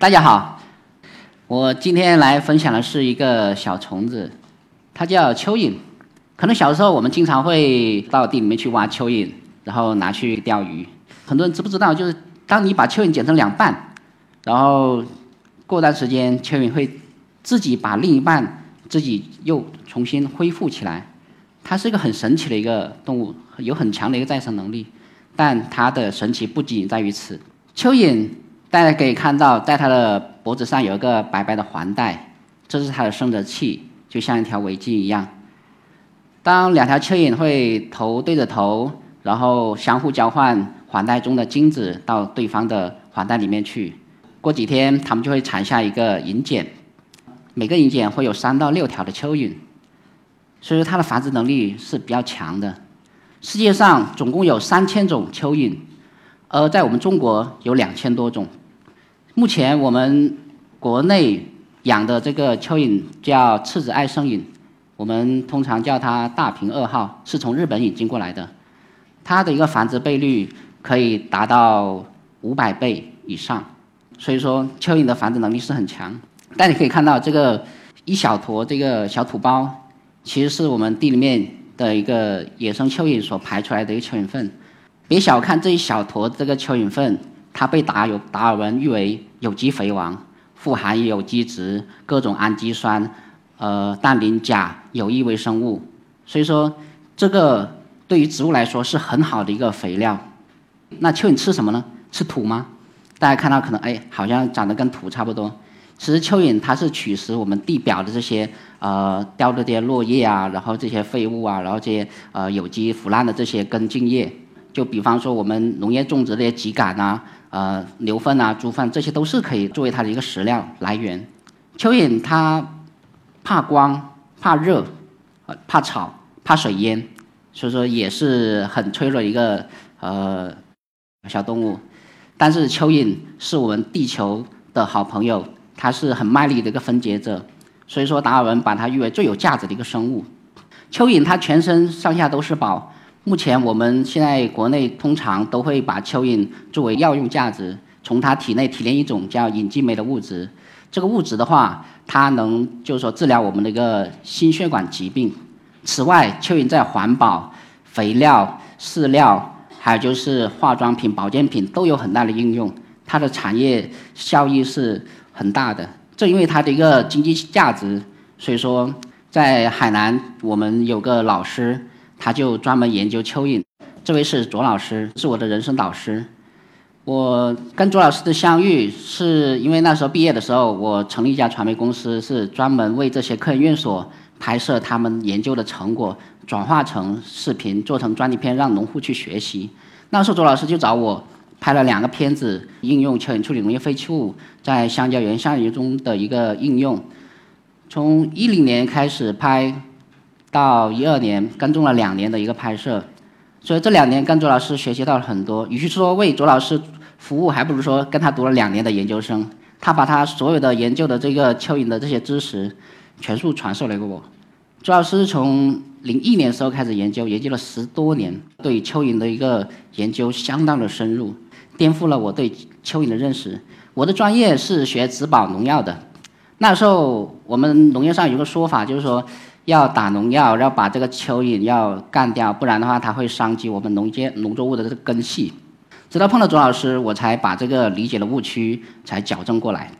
大家好，我今天来分享的是一个小虫子，它叫蚯蚓。可能小时候我们经常会到地里面去挖蚯蚓，然后拿去钓鱼。很多人知不知道，就是当你把蚯蚓剪成两半，然后过段时间蚯蚓会自己把另一半自己又重新恢复起来。它是一个很神奇的一个动物，有很强的一个再生能力。但它的神奇不仅仅在于此，蚯蚓。大家可以看到，在它的脖子上有一个白白的环带，这是它的生殖器，就像一条围巾一样。当两条蚯蚓会头对着头，然后相互交换环带中的精子到对方的环带里面去，过几天它们就会产下一个银茧，每个银茧会有三到六条的蚯蚓，所以说它的繁殖能力是比较强的。世界上总共有三千种蚯蚓，而在我们中国有两千多种。目前我们国内养的这个蚯蚓叫赤子爱生蚓，我们通常叫它大平二号，是从日本引进过来的。它的一个繁殖倍率可以达到五百倍以上，所以说蚯蚓的繁殖能力是很强。但你可以看到这个一小坨这个小土包，其实是我们地里面的一个野生蚯蚓所排出来的一个蚯蚓粪。别小看这一小坨这个蚯蚓粪。它被达尔达尔文誉为有机肥王，富含有机质、各种氨基酸、呃氮磷钾有益微生物，所以说这个对于植物来说是很好的一个肥料。那蚯蚓吃什么呢？吃土吗？大家看到可能哎，好像长得跟土差不多。其实蚯蚓它是取食我们地表的这些呃掉的这些落叶啊，然后这些废物啊，然后这些呃有机腐烂的这些根茎叶。就比方说我们农业种植的这些秸秆啊。呃，牛粪啊，猪粪，这些都是可以作为它的一个食料来源。蚯蚓它怕光、怕热、呃怕草、怕水淹，所以说也是很脆弱的一个呃小动物。但是蚯蚓是我们地球的好朋友，它是很卖力的一个分解者，所以说达尔文把它誉为最有价值的一个生物。蚯蚓它全身上下都是宝。目前我们现在国内通常都会把蚯蚓作为药用价值，从它体内提炼一种叫隐激酶的物质。这个物质的话，它能就是说治疗我们的一个心血管疾病。此外，蚯蚓在环保、肥料、饲料，还有就是化妆品、保健品都有很大的应用，它的产业效益是很大的。正因为它的一个经济价值，所以说在海南我们有个老师。他就专门研究蚯蚓，这位是卓老师，是我的人生导师。我跟卓老师的相遇，是因为那时候毕业的时候，我成立一家传媒公司，是专门为这些科研院所拍摄他们研究的成果，转化成视频，做成专题片，让农户去学习。那时候卓老师就找我拍了两个片子，应用蚯蚓处理农业废弃物在香蕉园下游中的一个应用。从一零年开始拍。到一二年跟踪了两年的一个拍摄，所以这两年跟卓老师学习到了很多。与其说为卓老师服务，还不如说跟他读了两年的研究生。他把他所有的研究的这个蚯蚓的这些知识，全数传授了给我。卓老师从零一年时候开始研究，研究了十多年，对蚯蚓的一个研究相当的深入，颠覆了我对蚯蚓的认识。我的专业是学植保农药的，那时候我们农业上有个说法，就是说。要打农药，要把这个蚯蚓要干掉，不然的话它会伤及我们农业农作物的这个根系。直到碰到卓老师，我才把这个理解的误区才矫正过来。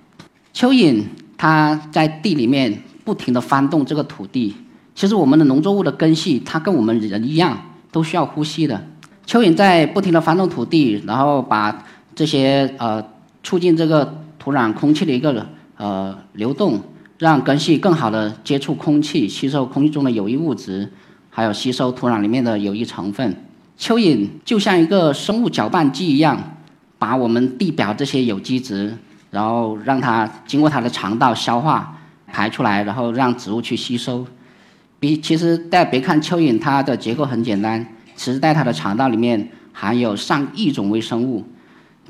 蚯蚓它在地里面不停地翻动这个土地，其实我们的农作物的根系它跟我们人一样都需要呼吸的。蚯蚓在不停地翻动土地，然后把这些呃促进这个土壤空气的一个呃流动。让根系更好的接触空气，吸收空气中的有益物质，还有吸收土壤里面的有益成分。蚯蚓就像一个生物搅拌机一样，把我们地表这些有机质，然后让它经过它的肠道消化排出来，然后让植物去吸收。比其实大家别看蚯蚓它的结构很简单，其实在它的肠道里面含有上亿种微生物。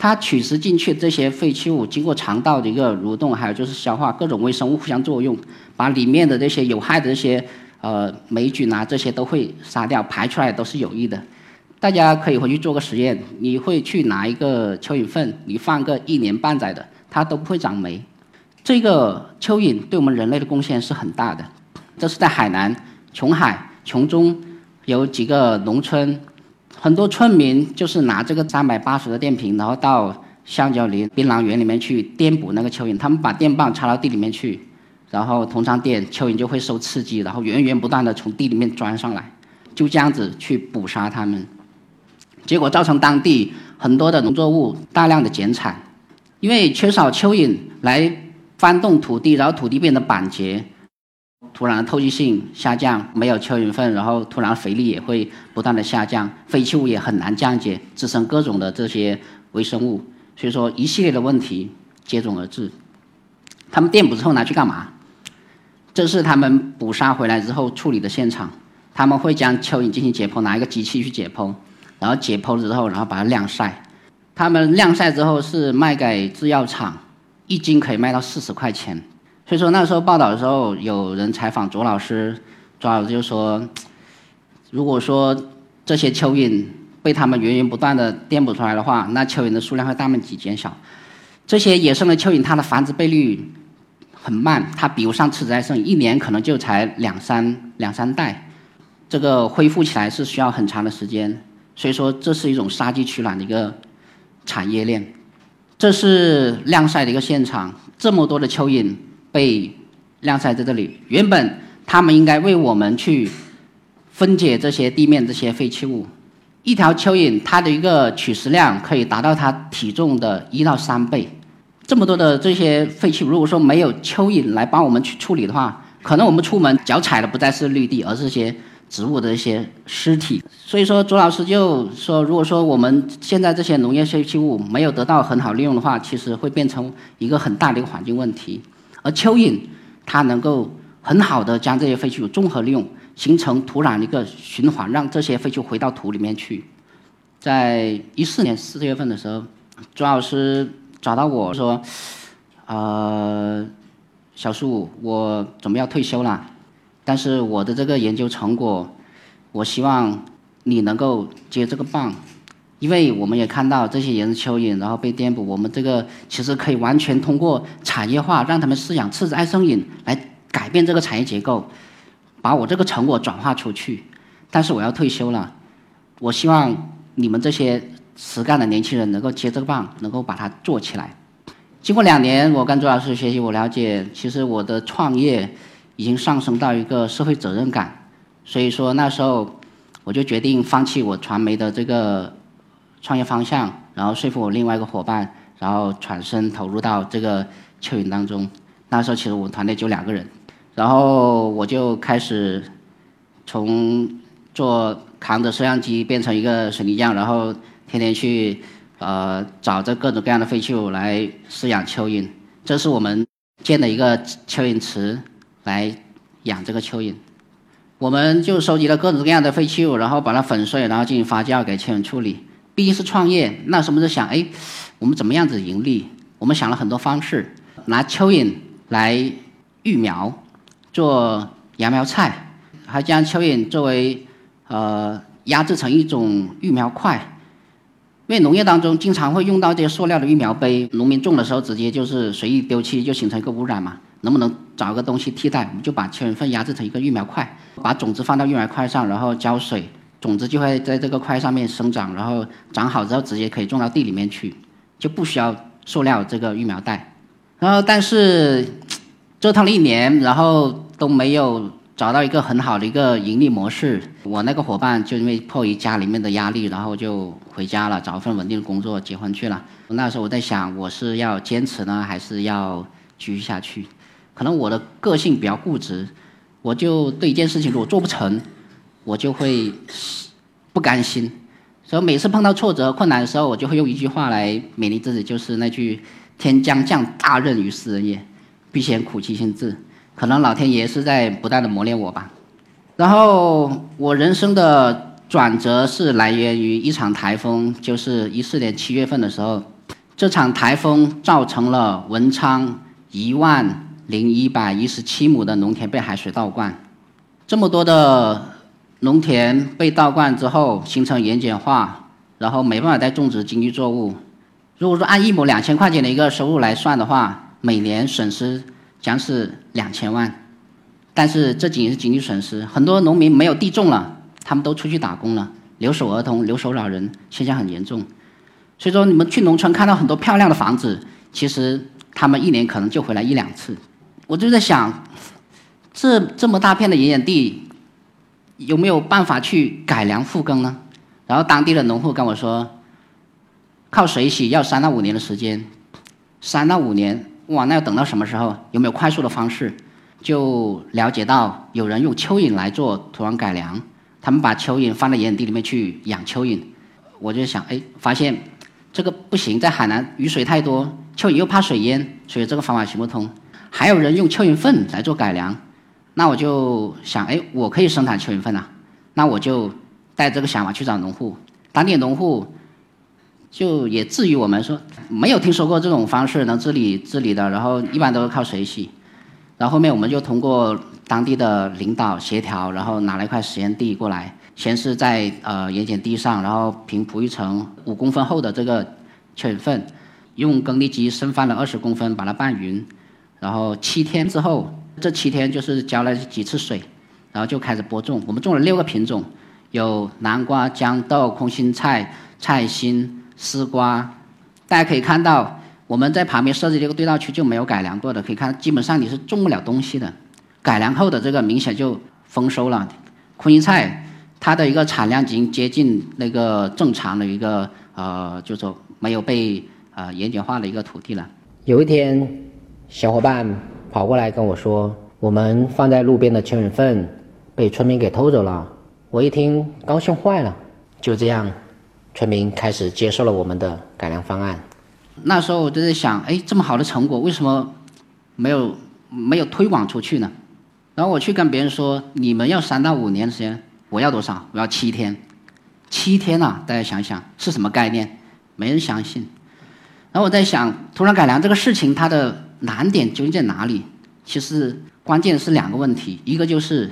它取食进去这些废弃物，经过肠道的一个蠕动，还有就是消化，各种微生物互相作用，把里面的这些有害的这些呃霉菌啊，这些都会杀掉，排出来都是有益的。大家可以回去做个实验，你会去拿一个蚯蚓粪，你放个一年半载的，它都不会长霉。这个蚯蚓对我们人类的贡献是很大的。这是在海南琼海琼中有几个农村，很多村民就是拿这个三百八十的电瓶，然后到橡胶林槟榔园里面去颠捕那个蚯蚓。他们把电棒插到地里面去，然后通上电，蚯蚓就会受刺激，然后源源不断的从地里面钻上来，就这样子去捕杀它们。结果造成当地很多的农作物大量的减产，因为缺少蚯蚓来翻动土地，然后土地变得板结，土壤透气性下降，没有蚯蚓粪，然后土壤肥力也会不断的下降，废弃物也很难降解，滋生各种的这些微生物，所以说一系列的问题接踵而至。他们电捕之后拿去干嘛？这是他们捕杀回来之后处理的现场，他们会将蚯蚓进行解剖，拿一个机器去解剖。然后解剖了之后，然后把它晾晒。他们晾晒之后是卖给制药厂，一斤可以卖到四十块钱。所以说那时候报道的时候，有人采访卓老师，卓老师就说：“ 如果说这些蚯蚓被他们源源不断的电捕出来的话，那蚯蚓的数量会大面积减少。这些野生的蚯蚓，它的繁殖倍率很慢，它比不上赤子爱生，一年可能就才两三两三代，这个恢复起来是需要很长的时间。”所以说，这是一种杀鸡取卵的一个产业链。这是晾晒的一个现场，这么多的蚯蚓被晾晒在这里。原本它们应该为我们去分解这些地面这些废弃物。一条蚯蚓它的一个取食量可以达到它体重的一到三倍。这么多的这些废弃物，如果说没有蚯蚓来帮我们去处理的话，可能我们出门脚踩的不再是绿地，而是些。植物的一些尸体，所以说，朱老师就说，如果说我们现在这些农业废弃物没有得到很好利用的话，其实会变成一个很大的一个环境问题。而蚯蚓它能够很好的将这些废弃物综合利用，形成土壤一个循环，让这些废弃物回到土里面去。在一四年四月份的时候，朱老师找到我说：“呃，小树，我准备要退休了。”但是我的这个研究成果，我希望你能够接这个棒，因为我们也看到这些野生蚯蚓然后被颠捕，我们这个其实可以完全通过产业化，让他们饲养赤子爱生蚓来改变这个产业结构，把我这个成果转化出去。但是我要退休了，我希望你们这些实干的年轻人能够接这个棒，能够把它做起来。经过两年，我跟周老师学习，我了解，其实我的创业。已经上升到一个社会责任感，所以说那时候我就决定放弃我传媒的这个创业方向，然后说服我另外一个伙伴，然后转身投入到这个蚯蚓当中。那时候其实我们团队就两个人，然后我就开始从做扛着摄像机变成一个水泥匠，然后天天去呃找这各种各样的废弃物来饲养蚯蚓。这是我们建的一个蚯蚓池。来养这个蚯蚓，我们就收集了各种各样的废弃物，然后把它粉碎，然后进行发酵，给蚯蚓处理。第一是创业，那时候就想，哎，我们怎么样子盈利？我们想了很多方式，拿蚯蚓来育苗，做芽苗菜，还将蚯蚓作为呃压制成一种育苗块。因为农业当中经常会用到这些塑料的育苗杯，农民种的时候直接就是随意丢弃，就形成一个污染嘛。能不能找个东西替代？我们就把蚯蚓粪压制成一个育苗块，把种子放到育苗块上，然后浇水，种子就会在这个块上面生长，然后长好之后直接可以种到地里面去，就不需要塑料这个育苗袋。然后但是 折腾了一年，然后都没有找到一个很好的一个盈利模式。我那个伙伴就因为迫于家里面的压力，然后就回家了，找一份稳定的工作，结婚去了。那时候我在想，我是要坚持呢，还是要继续下去？可能我的个性比较固执，我就对一件事情如果做不成，我就会不甘心。所以每次碰到挫折困难的时候，我就会用一句话来勉励自己，就是那句“天将降大任于斯人也，必先苦其心志”。可能老天爷是在不断的磨练我吧。然后我人生的转折是来源于一场台风，就是一四年七月份的时候，这场台风造成了文昌一万。零一百一十七亩的农田被海水倒灌，这么多的农田被倒灌之后形成盐碱化，然后没办法再种植经济作物，如果说按一亩两千块钱的一个收入来算的话，每年损失将是两千万。但是这仅是经济损失，很多农民没有地种了，他们都出去打工了，留守儿童、留守老人现象很严重。所以说，你们去农村看到很多漂亮的房子，其实他们一年可能就回来一两次。我就在想，这这么大片的盐碱地，有没有办法去改良复耕呢？然后当地的农户跟我说，靠水洗要三到五年的时间，三到五年，哇，那要等到什么时候？有没有快速的方式？就了解到有人用蚯蚓来做土壤改良，他们把蚯蚓放在盐碱地里面去养蚯蚓，我就想，哎，发现这个不行，在海南雨水太多，蚯蚓又怕水淹，所以这个方法行不通。还有人用蚯蚓粪来做改良，那我就想，哎，我可以生产蚯蚓粪啊，那我就带这个想法去找农户，当地农户就也质疑我们说，没有听说过这种方式能治理治理的，然后一般都是靠水洗。然后后面我们就通过当地的领导协调，然后拿了一块实验地过来，先是在呃盐碱地上，然后平铺一层五公分厚的这个蚯蚓粪，用耕地机深翻了二十公分把它拌匀，然后七天之后，这七天就是浇了几次水，然后就开始播种。我们种了六个品种，有南瓜、豇豆、空心菜、菜心、丝瓜，大家可以看到。我们在旁边设置这个对照区就没有改良过的，可以看基本上你是种不了东西的。改良后的这个明显就丰收了。空心菜它的一个产量已经接近那个正常的一个呃，就说没有被呃盐碱化的一个土地了。有一天，小伙伴跑过来跟我说，我们放在路边的蚯蚓粪被村民给偷走了。我一听高兴坏了。就这样，村民开始接受了我们的改良方案。那时候我就在想，哎，这么好的成果，为什么没有没有推广出去呢？然后我去跟别人说，你们要三到五年时间，我要多少？我要七天，七天啊！大家想想是什么概念？没人相信。然后我在想，土壤改良这个事情，它的难点究竟在哪里？其实关键是两个问题，一个就是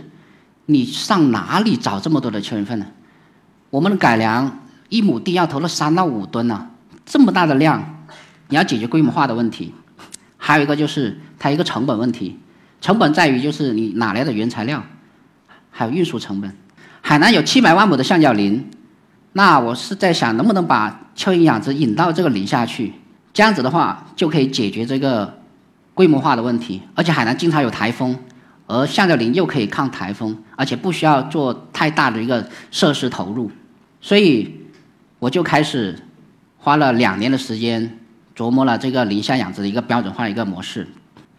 你上哪里找这么多的蚯蚓粪呢？我们的改良一亩地要投了三到五吨呢，这么大的量。你要解决规模化的问题，还有一个就是它一个成本问题，成本在于就是你哪来的原材料，还有运输成本。海南有七百万亩的橡胶林，那我是在想能不能把蚯蚓养殖引到这个林下去，这样子的话就可以解决这个规模化的问题。而且海南经常有台风，而橡胶林又可以抗台风，而且不需要做太大的一个设施投入，所以我就开始花了两年的时间。琢磨了这个林下养殖的一个标准化的一个模式，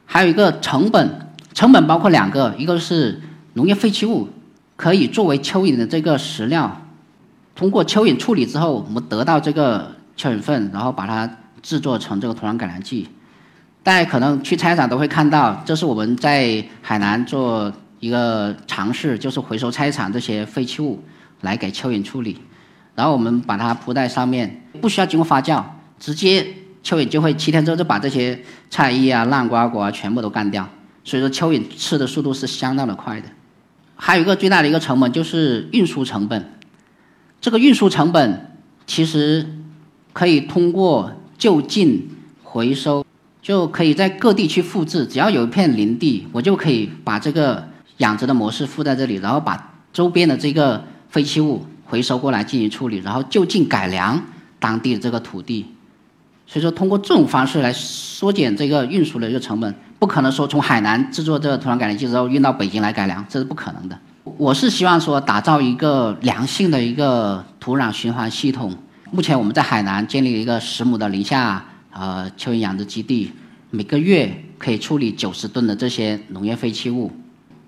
还有一个成本，成本包括两个，一个是农业废弃物可以作为蚯蚓的这个食料，通过蚯蚓处理之后，我们得到这个蚯蚓粪，然后把它制作成这个土壤改良剂。大家可能去菜场都会看到，这是我们在海南做一个尝试，就是回收菜场这些废弃物来给蚯蚓处理，然后我们把它铺在上面，不需要经过发酵，直接。蚯蚓就会七天之后就把这些菜叶啊、烂瓜果啊全部都干掉，所以说蚯蚓吃的速度是相当的快的。还有一个最大的一个成本就是运输成本，这个运输成本其实可以通过就近回收，就可以在各地去复制。只要有一片林地，我就可以把这个养殖的模式附在这里，然后把周边的这个废弃物回收过来进行处理，然后就近改良当地的这个土地。所以说，通过这种方式来缩减这个运输的一个成本，不可能说从海南制作这个土壤改良剂之后运到北京来改良，这是不可能的。我是希望说打造一个良性的一个土壤循环系统。目前我们在海南建立一个十亩的林下呃蚯蚓养殖基地，每个月可以处理九十吨的这些农业废弃物，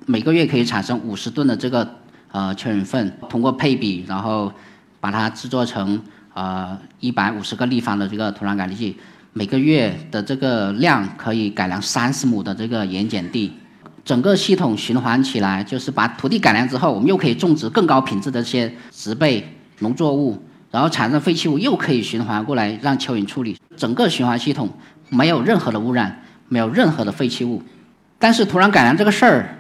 每个月可以产生五十吨的这个呃蚯蚓粪，通过配比，然后把它制作成。呃，一百五十个立方的这个土壤改良剂，每个月的这个量可以改良三十亩的这个盐碱地，整个系统循环起来，就是把土地改良之后，我们又可以种植更高品质的这些植被、农作物，然后产生废弃物又可以循环过来让蚯蚓处理，整个循环系统没有任何的污染，没有任何的废弃物。但是土壤改良这个事儿，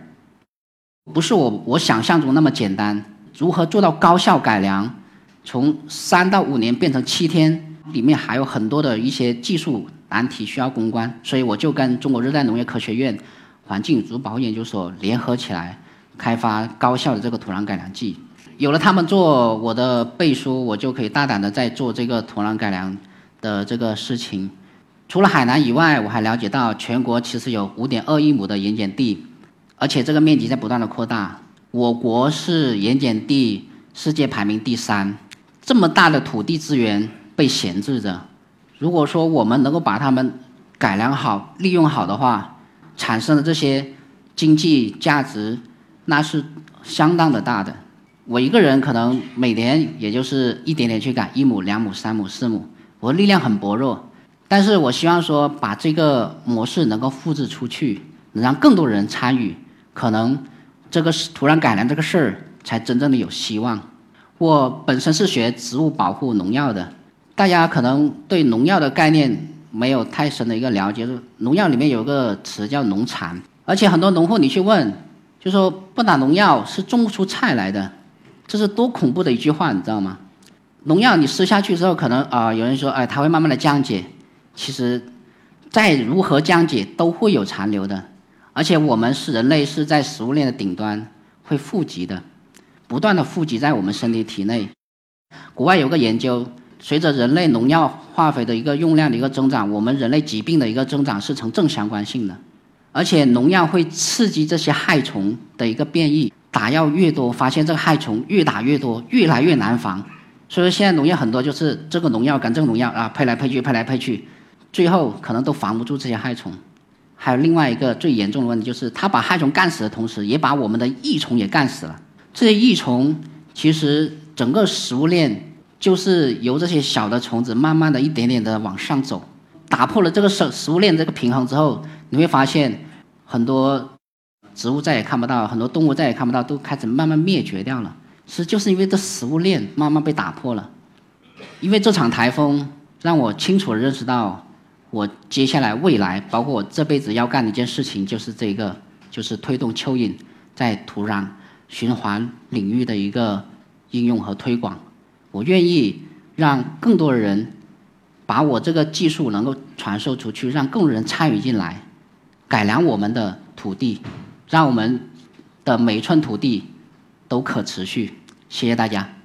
不是我我想象中那么简单，如何做到高效改良？从三到五年变成七天，里面还有很多的一些技术难题需要攻关，所以我就跟中国热带农业科学院环境植物保研究所联合起来，开发高效的这个土壤改良剂。有了他们做我的背书，我就可以大胆的在做这个土壤改良的这个事情。除了海南以外，我还了解到全国其实有五点二亿亩的盐碱地，而且这个面积在不断的扩大。我国是盐碱地世界排名第三，这么大的土地资源被闲置着。如果说我们能够把它们改良好、利用好的话，产生的这些经济价值，那是相当的大的。我一个人可能每年也就是一点点去改一亩、两亩、三亩、四亩，我力量很薄弱。但是我希望说把这个模式能够复制出去，能让更多人参与，可能这个土壤改良这个事儿才真正的有希望。我本身是学植物保护农药的，大家可能对农药的概念没有太深的一个了解。农药里面有个词叫农残，而且很多农户你去问，就说不打农药是种不出菜来的。这是多恐怖的一句话，你知道吗？农药你施下去之后，可能啊，有人说，哎，它会慢慢的降解。其实，再如何降解，都会有残留的。而且我们是人类，是在食物链的顶端，会富集的，不断的富集在我们身体体内。国外有个研究，随着人类农药化肥的一个用量的一个增长，我们人类疾病的一个增长是成正相关性的。而且农药会刺激这些害虫的一个变异。打药越多，发现这个害虫越打越多，越来越难防。所以说现在农药很多就是这个农药跟这个农药啊，配来配去，配来配去，最后可能都防不住这些害虫。还有另外一个最严重的问题就是，它把害虫干死的同时，也把我们的益虫也干死了。这些益虫其实整个食物链就是由这些小的虫子慢慢的一点点的往上走，打破了这个食食物链这个平衡之后，你会发现很多。植物再也看不到，很多动物再也看不到，都开始慢慢灭绝掉了。其实就是因为这食物链慢慢被打破了。因为这场台风让我清楚的认识到，我接下来未来，包括我这辈子要干的一件事情，就是这个，就是推动蚯蚓在土壤循环领域的一个应用和推广。我愿意让更多的人把我这个技术能够传授出去，让更多人参与进来，改良我们的土地。让我们的每一寸土地都可持续。谢谢大家。